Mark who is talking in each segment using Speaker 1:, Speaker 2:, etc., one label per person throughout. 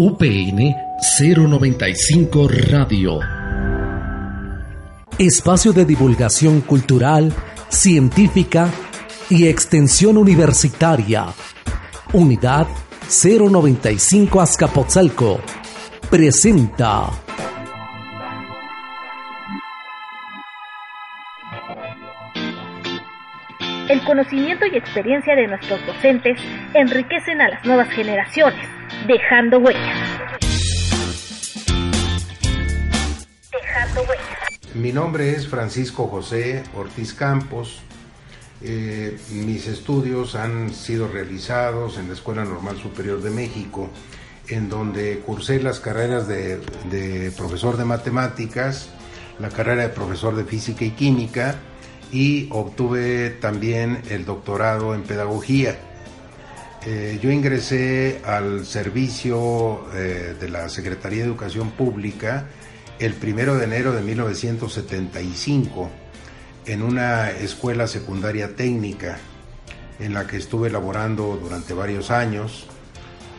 Speaker 1: UPN 095 Radio. Espacio de divulgación cultural, científica y extensión universitaria. Unidad 095 Azcapotzalco. Presenta.
Speaker 2: El conocimiento y experiencia de nuestros docentes enriquecen a las nuevas generaciones, dejando huellas. Dejando huellas.
Speaker 3: Mi nombre es Francisco José Ortiz Campos. Eh, mis estudios han sido realizados en la Escuela Normal Superior de México, en donde cursé las carreras de, de profesor de matemáticas, la carrera de profesor de física y química, y obtuve también el doctorado en pedagogía. Eh, yo ingresé al servicio eh, de la Secretaría de Educación Pública el primero de enero de 1975 en una escuela secundaria técnica en la que estuve laborando durante varios años.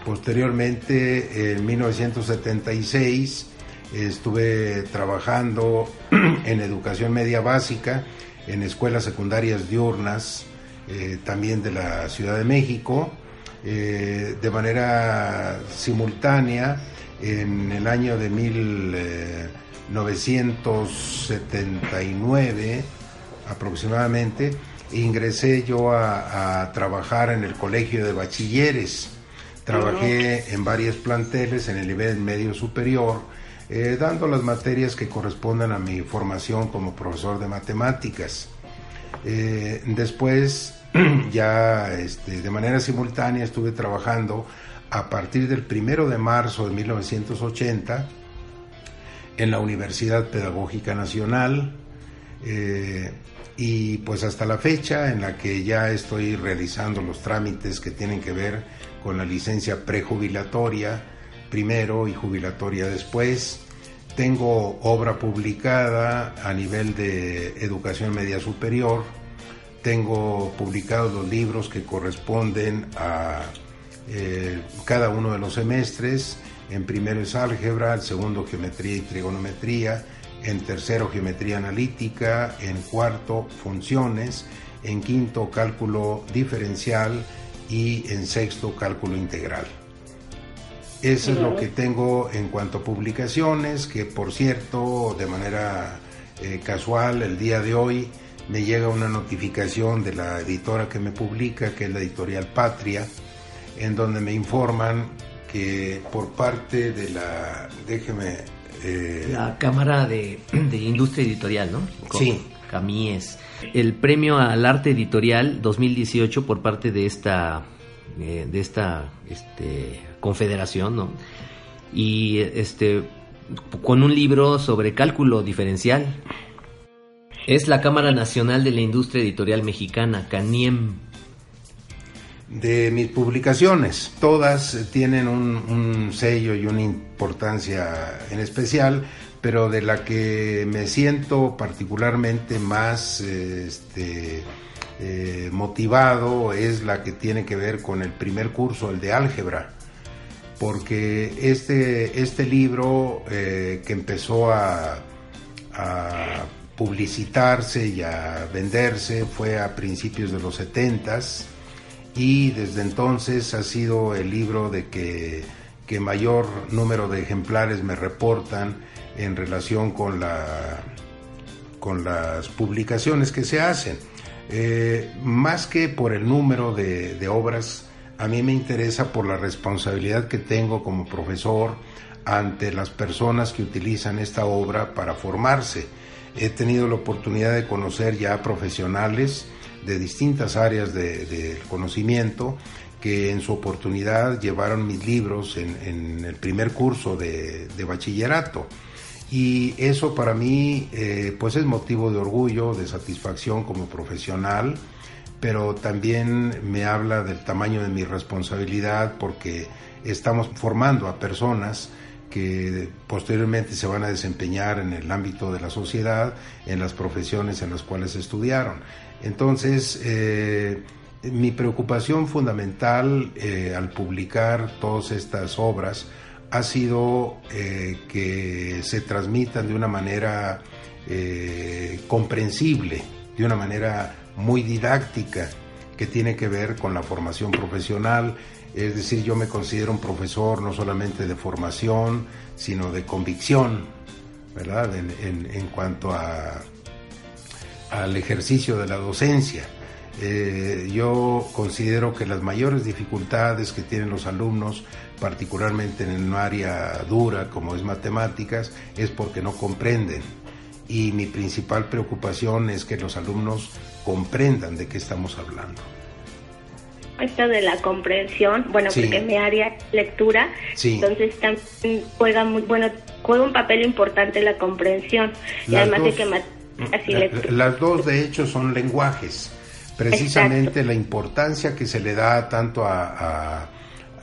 Speaker 3: Posteriormente, en 1976, estuve trabajando en educación media básica en escuelas secundarias diurnas, eh, también de la Ciudad de México, eh, de manera simultánea en el año de 1979 aproximadamente, ingresé yo a, a, trabajar en el Colegio de Bachilleres. Trabajé en varios planteles en el nivel medio superior, eh, dando las materias que corresponden a mi formación como profesor de matemáticas. Eh, después, ya este, de manera simultánea, estuve trabajando a partir del primero de marzo de 1980 en la Universidad Pedagógica Nacional eh, y pues hasta la fecha en la que ya estoy realizando los trámites que tienen que ver con la licencia prejubilatoria primero y jubilatoria después. Tengo obra publicada a nivel de educación media superior. Tengo publicados los libros que corresponden a eh, cada uno de los semestres. En primero es álgebra, en segundo geometría y trigonometría, en tercero geometría analítica, en cuarto funciones, en quinto cálculo diferencial y en sexto cálculo integral. Eso es lo que tengo en cuanto a publicaciones, que por cierto, de manera eh, casual, el día de hoy me llega una notificación de la editora que me publica, que es la editorial Patria, en donde me informan que por parte de la, déjeme...
Speaker 4: Eh, la Cámara de, de, Industria Editorial, ¿no?
Speaker 3: Con sí.
Speaker 4: Camíes. El premio al arte editorial 2018 por parte de esta eh, de esta este, confederación, ¿no? Y este con un libro sobre cálculo diferencial. Es la Cámara Nacional de la Industria Editorial Mexicana, CANIEM.
Speaker 3: De mis publicaciones, todas tienen un, sello y una importancia en especial, pero de la que me siento particularmente más este, eh, motivado es la que tiene que ver con el primer curso, el de álgebra, porque este, este libro eh, que empezó a, publicitarse y a venderse fue a principios de los 70 y desde entonces ha sido el libro de que, que mayor número de ejemplares me reportan en relación con, la, con las publicaciones que se hacen. Eh, más que por el número de, obras, a mí me interesa por la responsabilidad que tengo como profesor ante las personas que utilizan esta obra para formarse. He tenido la oportunidad de conocer ya profesionales de distintas áreas del de conocimiento que en su oportunidad llevaron mis libros en, el primer curso de, de bachillerato y eso para mí eh, pues es motivo de orgullo, de satisfacción como profesional, pero también me habla del tamaño de mi responsabilidad porque estamos formando a personas que posteriormente se van a desempeñar en el ámbito de la sociedad, en las profesiones en las cuales estudiaron. Entonces, eh, mi preocupación fundamental eh, al publicar todas estas obras ha sido eh, que se transmitan de una manera comprensible, de una manera muy didáctica, que tiene que ver con la formación profesional. Es decir, yo me considero un profesor no solamente de formación, sino de convicción, ¿verdad? En, cuanto a, al ejercicio de la docencia. Eh, yo considero que las mayores dificultades que tienen los alumnos, particularmente en un área dura como es matemáticas, es porque no comprenden. Y mi principal preocupación es que los alumnos comprendan de qué estamos hablando.
Speaker 5: Esto de la comprensión, bueno, porque mi área lectura, entonces también juega muy, bueno, juega un papel importante la comprensión. y además de que así
Speaker 3: lectura. Las dos, de hecho, son lenguajes precisamente la importancia que se le da tanto a,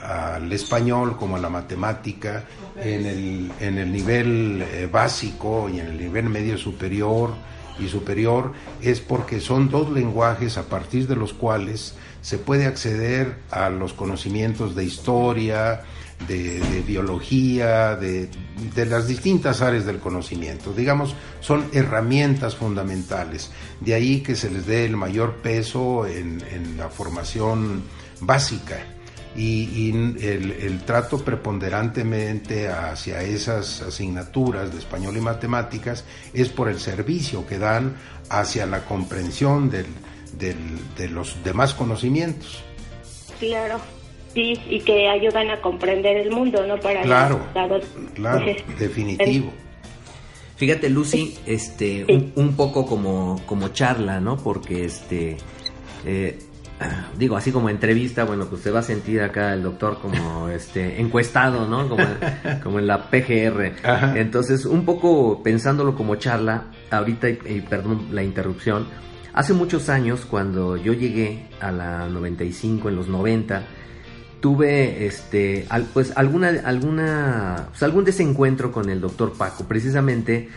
Speaker 3: al español como a la matemática en el, en el nivel eh, básico y en el nivel medio superior y superior es porque son dos lenguajes a partir de los cuales se puede acceder a los conocimientos de historia, de, biología, de, las distintas áreas del conocimiento. Digamos, son herramientas fundamentales. De ahí que se les dé el mayor peso en, la formación básica y, el, el, trato preponderantemente hacia esas asignaturas de español y matemáticas es por el servicio que dan hacia la comprensión del, de los demás conocimientos.
Speaker 5: Claro y que ayudan a comprender el mundo, ¿no?
Speaker 3: Para claro, claro, definitivo.
Speaker 4: Fíjate, Lucy, este, un, poco como, como charla, ¿no? Porque, este, eh, digo, así como entrevista, bueno, pues se va a sentir acá el doctor como, este, encuestado, ¿no? Como, como en la PGR. Entonces, un poco pensándolo como charla, ahorita, y perdón la interrupción, hace muchos años, cuando yo llegué a la 95, en los 90, tuve este pues alguna alguna pues, algún desencuentro con el doctor Paco precisamente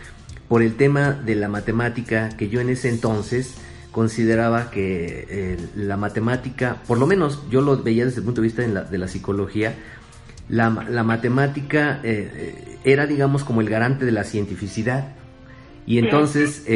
Speaker 4: por el tema de la matemática que yo en ese entonces consideraba que eh, la matemática por lo menos yo lo veía desde el punto de vista de la, psicología la, matemática eh, eh, era digamos como el garante de la cientificidad. Y entonces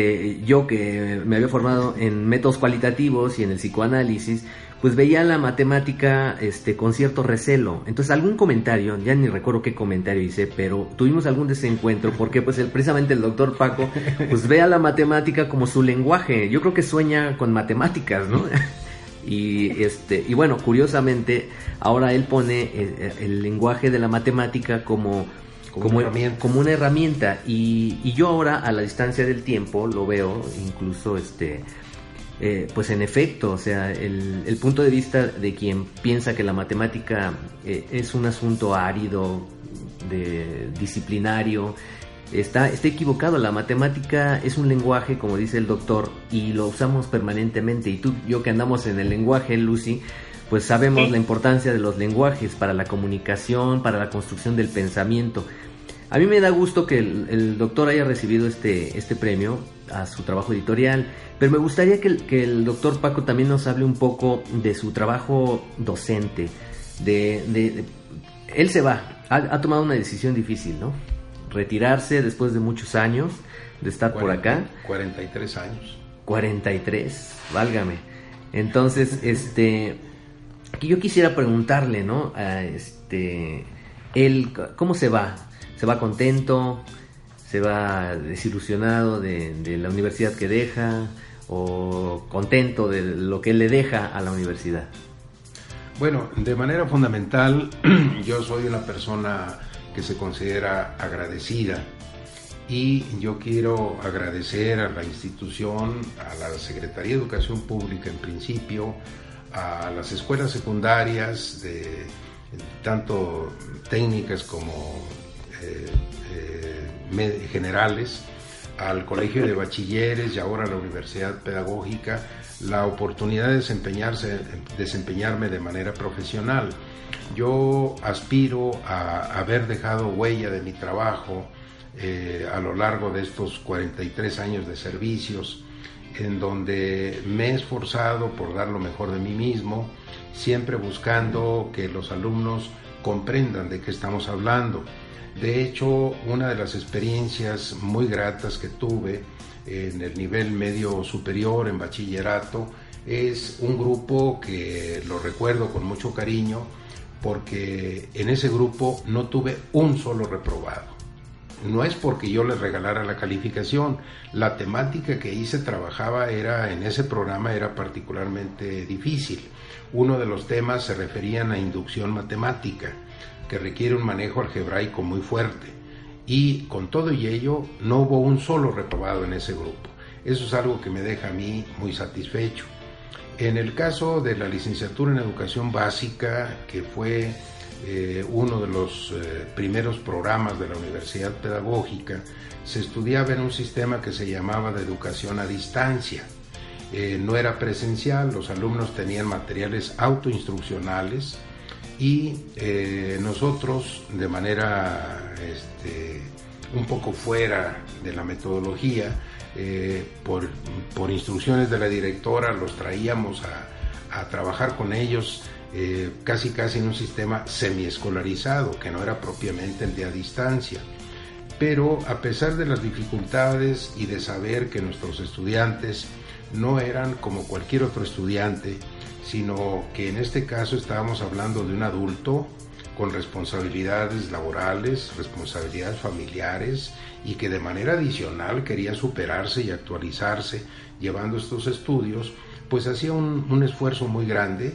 Speaker 4: yo que me había formado en métodos cualitativos y en el psicoanálisis, pues veía la matemática este, con cierto recelo. Entonces algún comentario, ya ni recuerdo qué comentario hice, pero tuvimos algún desencuentro porque pues precisamente el doctor Paco pues ve a la matemática como su lenguaje. Yo creo que sueña con matemáticas, ¿no? Y, este, y bueno, curiosamente, ahora él pone el, eh, el lenguaje de la matemática como, como, como, una herramienta. Y, y, yo ahora, a la distancia del tiempo, lo veo incluso este, eh, pues en efecto, o sea, el, punto de vista de quien piensa que la matemática eh, es un asunto árido, de, disciplinario, está, está equivocado. La matemática es un lenguaje, como dice el doctor, y lo usamos permanentemente. Y tú, yo que andamos en el lenguaje, Lucy, pues sabemos la importancia de los lenguajes para la comunicación, para la construcción del pensamiento. A mí me da gusto que el, doctor haya recibido este, este premio a su trabajo editorial, pero me gustaría que el, doctor Paco también nos hable un poco de su trabajo docente. De, él se va, ha, tomado una decisión difícil, ¿no? Retirarse después de muchos años de estar por acá.
Speaker 3: 43 años.
Speaker 4: 43, válgame. Entonces, este, yo quisiera preguntarle, ¿no? A este, él, ¿cómo se va? se va contento, se va desilusionado de, la universidad que deja o contento de lo que le deja a la universidad?
Speaker 3: Bueno, de manera fundamental, yo soy una persona que se considera agradecida y yo quiero agradecer a la institución, a la Secretaría de Educación Pública en principio, a las escuelas secundarias, de, tanto técnicas como eh, eh, generales, al Colegio de Bachilleres y ahora a la Universidad Pedagógica, la oportunidad de desempeñarse, desempeñarme de manera profesional. Yo aspiro a haber dejado huella de mi trabajo eh, a lo largo de estos 43 años de servicios en donde me he esforzado por dar lo mejor de mí mismo, siempre buscando que los alumnos comprendan de qué estamos hablando. De hecho, una de las experiencias muy gratas que tuve en el nivel medio superior, en bachillerato, es un grupo que lo recuerdo con mucho cariño porque en ese grupo no tuve un solo reprobado. No es porque yo les regalara la calificación, la temática que hice trabajaba era en ese programa era particularmente difícil. Uno de los temas se referían a inducción matemática, que requiere un manejo algebraico muy fuerte. Y con todo y ello no hubo un solo reprobado en ese grupo. Eso es algo que me deja a mí muy satisfecho. En el caso de la licenciatura en educación básica, que fue eh, uno de los eh, primeros programas de la Universidad Pedagógica, se estudiaba en un sistema que se llamaba de educación a distancia. Eh, no era presencial, los alumnos tenían materiales autoinstruccionales y nosotros de manera este, un poco fuera de la metodología, por, por, instrucciones de la directora los traíamos a, a trabajar con ellos eh, casi casi en un sistema semiescolarizado, que no era propiamente el de a distancia. Pero a pesar de las dificultades y de saber que nuestros estudiantes no eran como cualquier otro estudiante, sino que en este caso estábamos hablando de un adulto con responsabilidades laborales, responsabilidades familiares y que de manera adicional quería superarse y actualizarse llevando estos estudios, pues hacía un, esfuerzo muy grande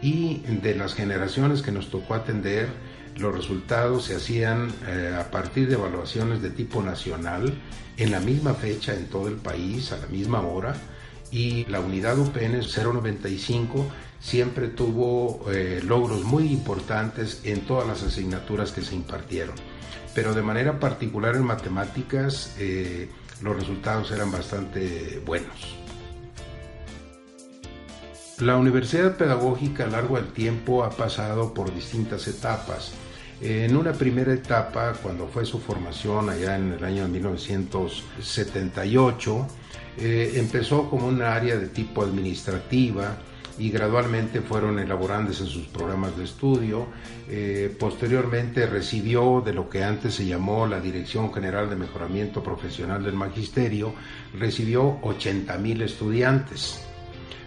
Speaker 3: y de las generaciones que nos tocó atender, los resultados se hacían eh, a partir de evaluaciones de tipo nacional en la misma fecha en todo el país, a la misma hora, y la unidad UPN 095 siempre tuvo eh, logros muy importantes en todas las asignaturas que se impartieron. Pero de manera particular en matemáticas eh, los resultados eran bastante buenos. La Universidad Pedagógica a largo del tiempo ha pasado por distintas etapas. En una primera etapa, cuando fue su formación allá en el año 1978, eh, empezó como un área de tipo administrativa y gradualmente fueron elaborándose sus programas de estudio. Eh, posteriormente recibió de lo que antes se llamó la Dirección General de Mejoramiento Profesional del Magisterio, recibió 80 mil estudiantes.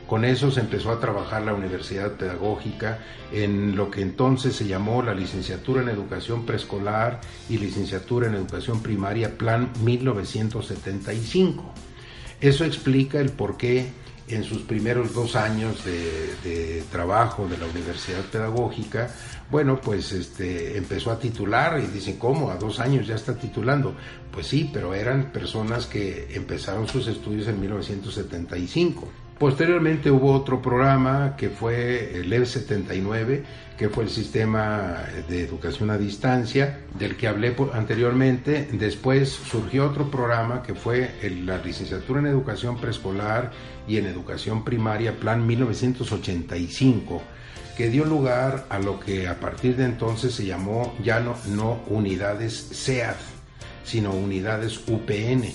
Speaker 3: Con eso se empezó a trabajar la Universidad Pedagógica en lo que entonces se llamó la licenciatura en educación preescolar y licenciatura en educación primaria Plan 1975. Eso explica el por qué en sus primeros dos años de, trabajo de la Universidad Pedagógica, bueno, pues este, empezó a titular y dicen, ¿cómo? A dos años ya está titulando. Pues sí, pero eran personas que empezaron sus estudios en 1975. Posteriormente hubo otro programa que fue el EV79, que fue el sistema de educación a distancia, del que hablé anteriormente. Después surgió otro programa que fue la licenciatura en educación preescolar y en educación primaria, Plan 1985, que dio lugar a lo que a partir de entonces se llamó ya no, no unidades SEAD, sino unidades UPN.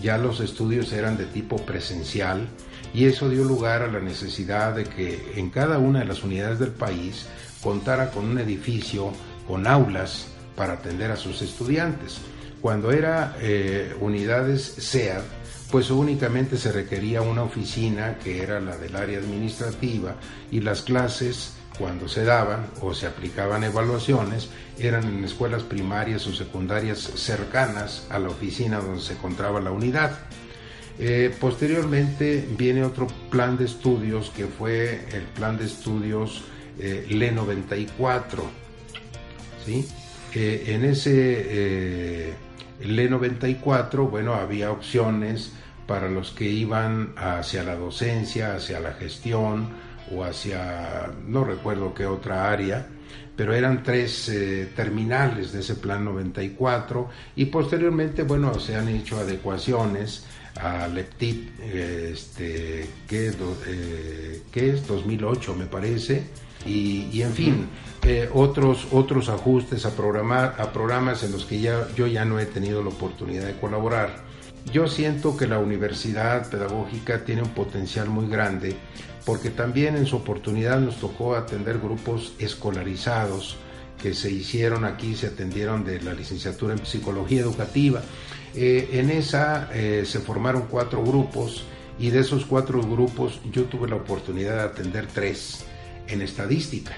Speaker 3: Ya los estudios eran de tipo presencial y eso dio lugar a la necesidad de que en cada una de las unidades del país contara con un edificio con aulas para atender a sus estudiantes. Cuando era eh, unidades SEAD, pues únicamente se requería una oficina que era la del área administrativa y las clases cuando se daban o se aplicaban evaluaciones eran en escuelas primarias o secundarias cercanas a la oficina donde se encontraba la unidad. Eh, posteriormente viene otro plan de estudios que fue el plan de estudios eh, LE 94. ¿sí? Eh, en ese LE 94, bueno, había opciones para los que iban hacia la docencia, hacia la gestión o hacia, no recuerdo qué otra área, pero eran tres terminales de ese plan 94 y posteriormente, bueno, se han hecho adecuaciones a Leptip, este, que, eh, que es 2008 me parece, y, en fin, eh, otros, otros ajustes a, programar, a programas en los que ya, yo ya no he tenido la oportunidad de colaborar. Yo siento que la universidad pedagógica tiene un potencial muy grande porque también en su oportunidad nos tocó atender grupos escolarizados que se hicieron aquí, se atendieron de la licenciatura en psicología educativa. Eh, en esa eh, se formaron cuatro grupos y de esos cuatro grupos yo tuve la oportunidad de atender tres en estadística,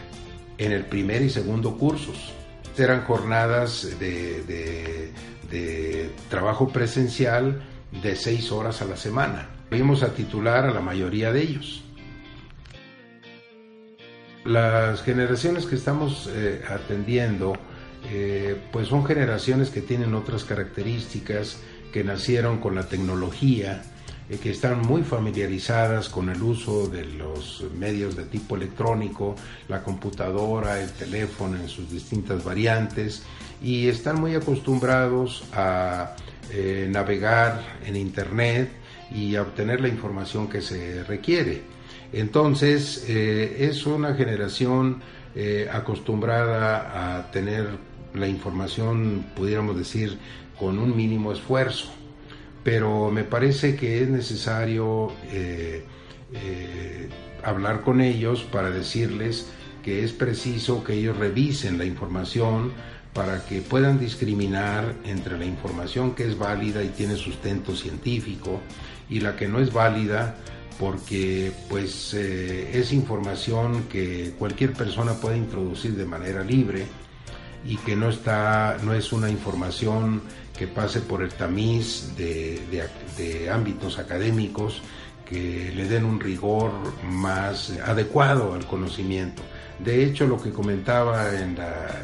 Speaker 3: en el primer y segundo cursos. Eran jornadas de, trabajo presencial de seis horas a la semana. Vimos a titular a la mayoría de ellos. Las generaciones que estamos eh, atendiendo, eh, pues son generaciones que tienen otras características, que nacieron con la tecnología, eh, que están muy familiarizadas con el uso de los medios de tipo electrónico, la computadora, el teléfono en sus distintas variantes, y están muy acostumbrados a navegar en Internet y a obtener la información que se requiere. Entonces, eh, es una generación eh, acostumbrada a tener la información, pudiéramos decir, con un mínimo esfuerzo, pero me parece que es necesario eh, hablar con ellos para decirles que es preciso que ellos revisen la información para que puedan discriminar entre la información que es válida y tiene sustento científico y la que no es válida porque pues eh, es información que cualquier persona puede introducir de manera libre y que no está no es una información que pase por el tamiz de, ámbitos académicos que le den un rigor más adecuado al conocimiento. De hecho, lo que comentaba en,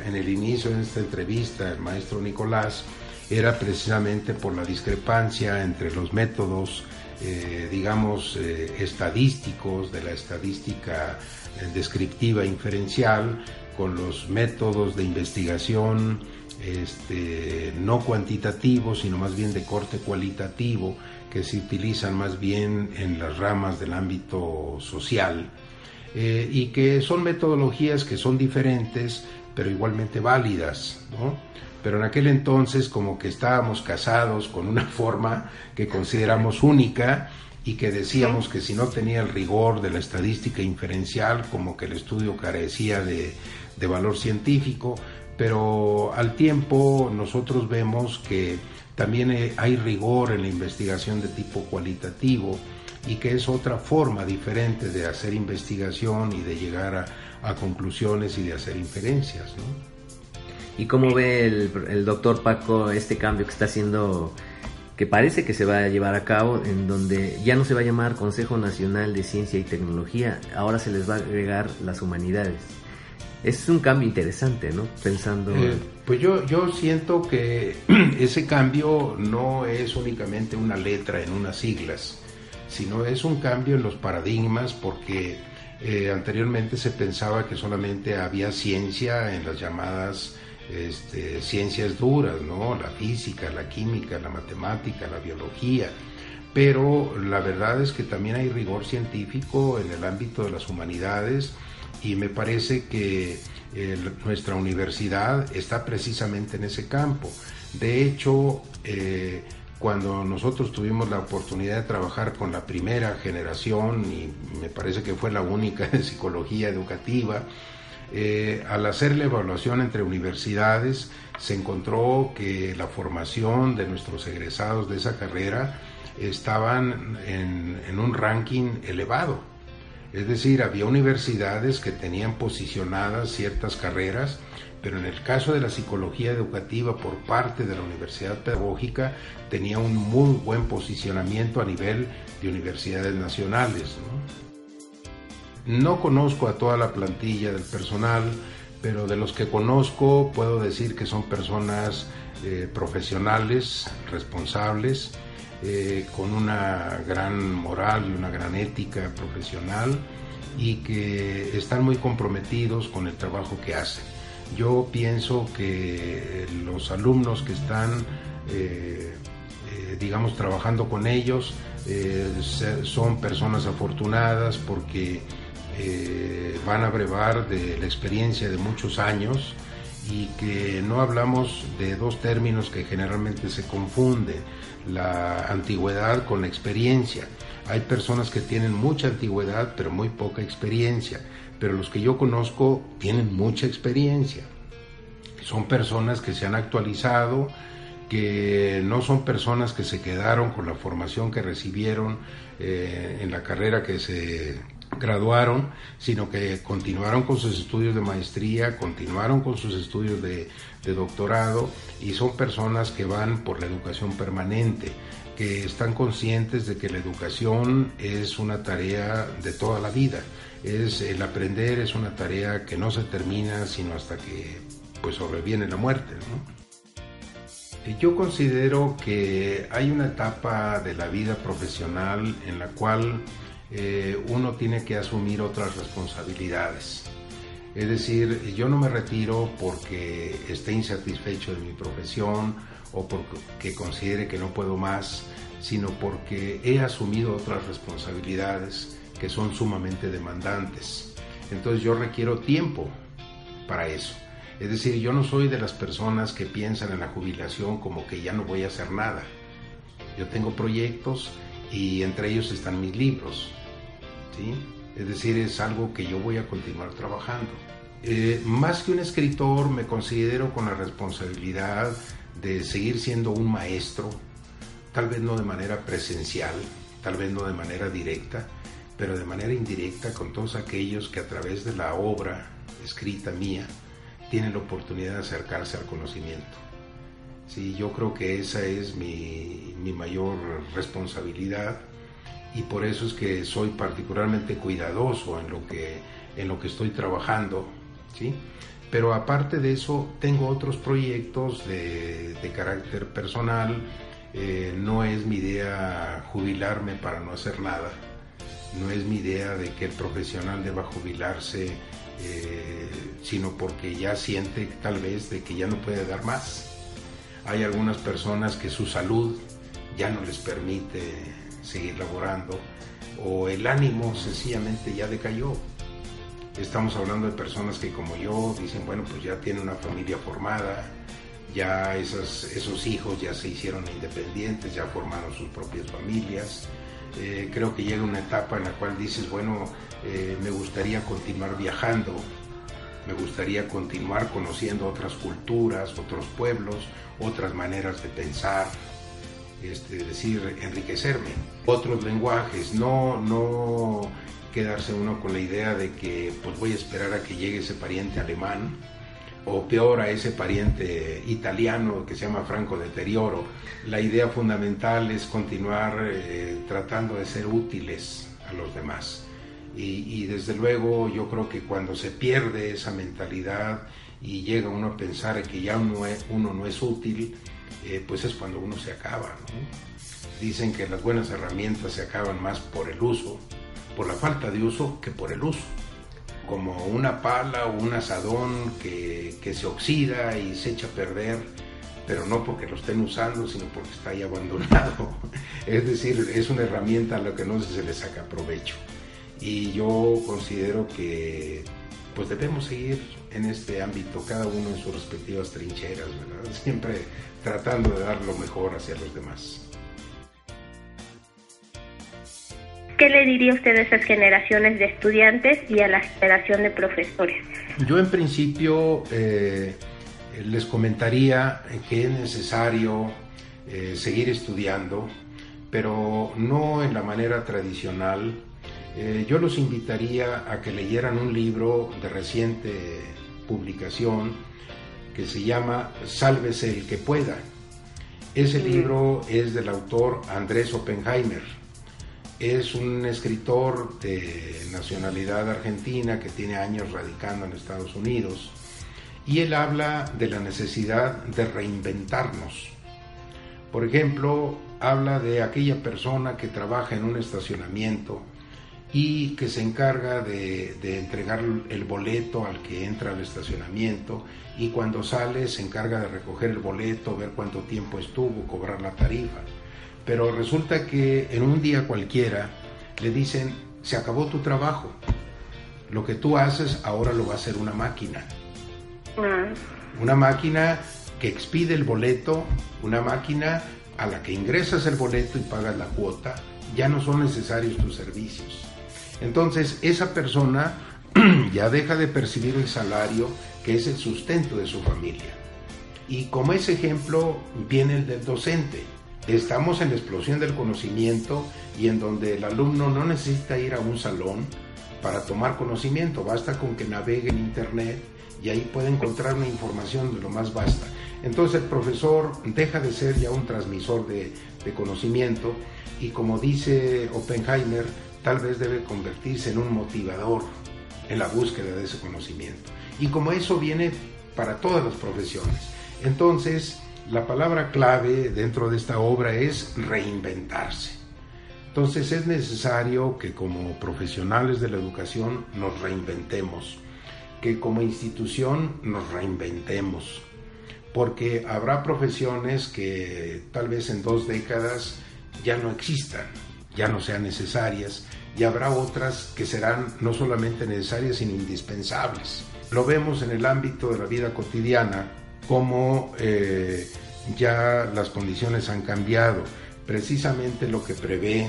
Speaker 3: en el inicio de esta entrevista el maestro Nicolás era precisamente por la discrepancia entre los métodos eh, digamos, eh, estadísticos, de la estadística eh, descriptiva inferencial, con los métodos de investigación este, no cuantitativos, sino más bien de corte cualitativo, que se utilizan más bien en las ramas del ámbito social, y que son metodologías que son diferentes, pero igualmente válidas. pero en aquel entonces como que estábamos casados con una forma que consideramos única y que decíamos que si no tenía el rigor de la estadística inferencial, como que el estudio carecía de, valor científico, pero al tiempo nosotros vemos que también hay rigor en la investigación de tipo cualitativo y que es otra forma diferente de hacer investigación y de llegar a, conclusiones y de hacer inferencias.
Speaker 4: ¿Y cómo ve el, doctor Paco este cambio que está haciendo, que parece que se va a llevar a cabo, en donde ya no se va a llamar Consejo Nacional de Ciencia y Tecnología, ahora se les va a agregar las humanidades? Es un cambio interesante, ¿no? Pensando...
Speaker 3: Eh, pues yo, yo siento que ese cambio no es únicamente una letra en unas siglas, sino es un cambio en los paradigmas porque eh, anteriormente se pensaba que solamente había ciencia en las llamadas este, ciencias duras, ¿no? La física, la química, la matemática, la biología. Pero la verdad es que también hay rigor científico en el ámbito de las humanidades y me parece que nuestra universidad está precisamente en ese campo. De hecho, eh, cuando nosotros tuvimos la oportunidad de trabajar con la primera generación, y me parece que fue la única de psicología educativa, eh, al hacer la evaluación entre universidades, se encontró que la formación de nuestros egresados de esa carrera estaban en, un ranking elevado. Es decir, había universidades que tenían posicionadas ciertas carreras, pero en el caso de la psicología educativa por parte de la Universidad Pedagógica tenía un muy buen posicionamiento a nivel de universidades nacionales. No conozco a toda la plantilla del personal, pero de los que conozco puedo decir que son personas eh, profesionales, responsables, eh, con una gran moral y una gran ética profesional y que están muy comprometidos con el trabajo que hacen. Yo pienso que los alumnos que están, eh, digamos, trabajando con ellos son personas afortunadas porque eh, van a brevar de la experiencia de muchos años y que no hablamos de dos términos que generalmente se confunden, la antigüedad con la experiencia. Hay personas que tienen mucha antigüedad pero muy poca experiencia, pero los que yo conozco tienen mucha experiencia. Son personas que se han actualizado, que no son personas que se quedaron con la formación que recibieron eh, en la carrera que se graduaron, sino que continuaron con sus estudios de maestría, continuaron con sus estudios de, doctorado y son personas que van por la educación permanente, que están conscientes de que la educación es una tarea de toda la vida, es el aprender es una tarea que no se termina sino hasta que pues sobreviene la muerte. Yo considero que hay una etapa de la vida profesional en la cual eh, uno tiene que asumir otras responsabilidades. Es decir, yo no me retiro porque esté insatisfecho de mi profesión o porque considere que no puedo más, sino porque he asumido otras responsabilidades que son sumamente demandantes. Entonces yo requiero tiempo para eso. Es decir, yo no soy de las personas que piensan en la jubilación como que ya no voy a hacer nada. Yo tengo proyectos y entre ellos están mis libros. Es decir, es algo que yo voy a continuar trabajando. Eh, más que un escritor, me considero con la responsabilidad de seguir siendo un maestro, tal vez no de manera presencial, tal vez no de manera directa, pero de manera indirecta con todos aquellos que a través de la obra escrita mía tienen la oportunidad de acercarse al conocimiento. Sí, yo creo que esa es mi, mi mayor responsabilidad y por eso es que soy particularmente cuidadoso en lo que, en lo que estoy trabajando, ¿sí? Pero aparte de eso, tengo otros proyectos de, carácter personal. Eh, no es mi idea jubilarme para no hacer nada. No es mi idea de que el profesional deba jubilarse, eh, sino porque ya siente tal vez de que ya no puede dar más. Hay algunas personas que su salud ya no les permite seguir laborando o el ánimo sencillamente ya decayó. Estamos hablando de personas que como yo dicen, bueno, pues ya tienen una familia formada, ya esos, esos hijos ya se hicieron independientes, ya formaron sus propias familias. Eh, creo que llega una etapa en la cual dices, bueno, eh, me gustaría continuar viajando, me gustaría continuar conociendo otras culturas, otros pueblos, otras maneras de pensar, este, decir, enriquecerme. Otros lenguajes, no, no quedarse uno con la idea de que pues voy a esperar a que llegue ese pariente alemán o peor a ese pariente italiano que se llama Franco Deterioro. La idea fundamental es continuar eh, tratando de ser útiles a los demás. Y, desde luego yo creo que cuando se pierde esa mentalidad y llega uno a pensar que ya uno, uno no es útil, eh, pues es cuando uno se acaba. Dicen que las buenas herramientas se acaban más por el uso, por la falta de uso que por el uso. Como una pala o un asadón que, se oxida y se echa a perder, pero no porque lo estén usando, sino porque está ahí abandonado. Es decir, es una herramienta a la que no se le saca provecho. Y yo considero que pues debemos seguir en este ámbito, cada uno en sus respectivas trincheras, Siempre tratando de dar lo mejor hacia los demás.
Speaker 5: ¿Qué le diría usted a esas generaciones de estudiantes y a la generación de profesores?
Speaker 3: Yo en principio eh, les comentaría que es necesario eh, seguir estudiando, pero no en la manera tradicional. Eh, yo los invitaría a que leyeran un libro de reciente publicación que se llama Sálvese el que pueda. Ese libro es del autor Andrés Oppenheimer. Es un escritor de nacionalidad argentina que tiene años radicando en Estados Unidos y él habla de la necesidad de reinventarnos. Por ejemplo, habla de aquella persona que trabaja en un estacionamiento y que se encarga de, entregar el boleto al que entra al estacionamiento y cuando sale se encarga de recoger el boleto, ver cuánto tiempo estuvo, cobrar la tarifa. Pero resulta que en un día cualquiera le dicen, se acabó tu trabajo, lo que tú haces ahora lo va a hacer una máquina. Ah. Una máquina que expide el boleto, una máquina a la que ingresas el boleto y pagas la cuota, ya no son necesarios tus servicios. Entonces, esa persona ya deja de percibir el salario que es el sustento de su familia. Y como ese ejemplo viene el del docente. Estamos en la explosión del conocimiento y en donde el alumno no necesita ir a un salón para tomar conocimiento, basta con que navegue en Internet y ahí puede encontrar una información de lo más vasta. Entonces el profesor deja de ser ya un transmisor de, de conocimiento y como dice Oppenheimer, tal vez debe convertirse en un motivador en la búsqueda de ese conocimiento. Y como eso viene para todas las profesiones. Entonces, la palabra clave dentro de esta obra es reinventarse. Entonces es necesario que como profesionales de la educación nos reinventemos, que como institución nos reinventemos, porque habrá profesiones que tal vez en dos décadas ya no existan, ya no sean necesarias, y habrá otras que serán no solamente necesarias, sino indispensables. Lo vemos en el ámbito de la vida cotidiana, como eh, ya las condiciones han cambiado. Precisamente lo que prevé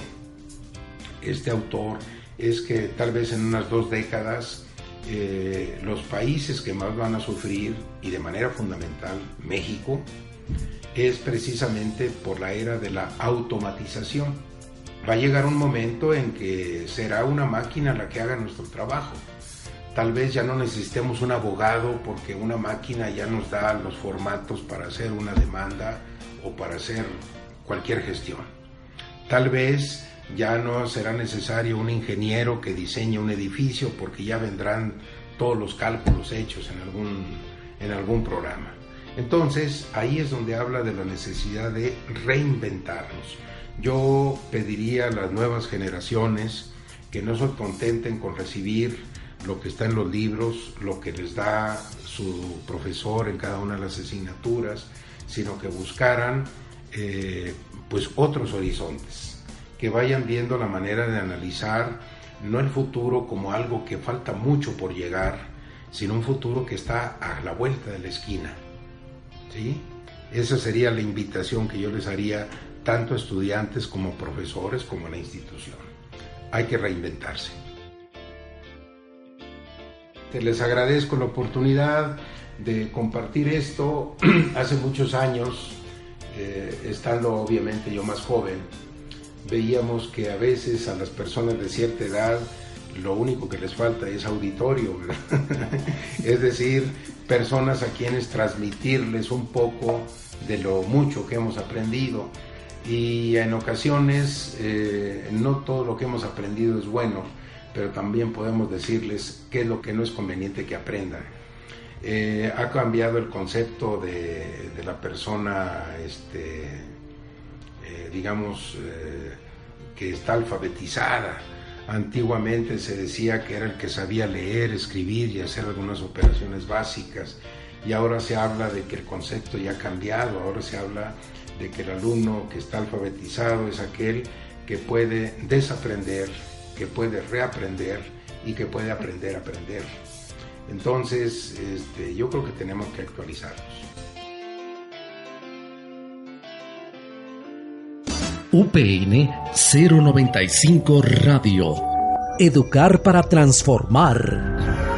Speaker 3: este autor es que tal vez en unas dos décadas eh, los países que más van a sufrir, y de manera fundamental México, es precisamente por la era de la automatización va a llegar un momento en que será una máquina la que haga nuestro trabajo. Tal vez ya no necesitemos un abogado porque una máquina ya nos da los formatos para hacer una demanda o para hacer cualquier gestión. Tal vez ya no será necesario un ingeniero que diseñe un edificio porque ya vendrán todos los cálculos hechos en algún, en algún programa. Entonces, ahí es donde habla de la necesidad de reinventarnos. Yo pediría a las nuevas generaciones que no se contenten con recibir lo que está en los libros, lo que les da su profesor en cada una de las asignaturas, sino que buscaran eh, pues otros horizontes, que vayan viendo la manera de analizar no el futuro como algo que falta mucho por llegar, sino un futuro que está a la vuelta de la esquina. ¿sí? Esa sería la invitación que yo les haría tanto estudiantes como profesores como la institución. Hay que reinventarse. Les agradezco la oportunidad de compartir esto. Hace muchos años, eh, estando obviamente yo más joven, veíamos que a veces a las personas de cierta edad lo único que les falta es auditorio, es decir, personas a quienes transmitirles un poco de lo mucho que hemos aprendido y en ocasiones eh, no todo lo que hemos aprendido es bueno, pero también podemos decirles qué es lo que no es conveniente que aprendan. Eh, ha cambiado el concepto de, la persona, este, eh, digamos, que está alfabetizada. Antiguamente se decía que era el que sabía leer, escribir y hacer algunas operaciones básicas. Y ahora se habla de que el concepto ya ha cambiado, ahora se habla de que el alumno que está alfabetizado es aquel que puede desaprender, que puede reaprender y que puede aprender a aprender. Entonces, este, yo creo que tenemos que actualizarnos.
Speaker 1: UPN 095 Radio. Educar para transformar.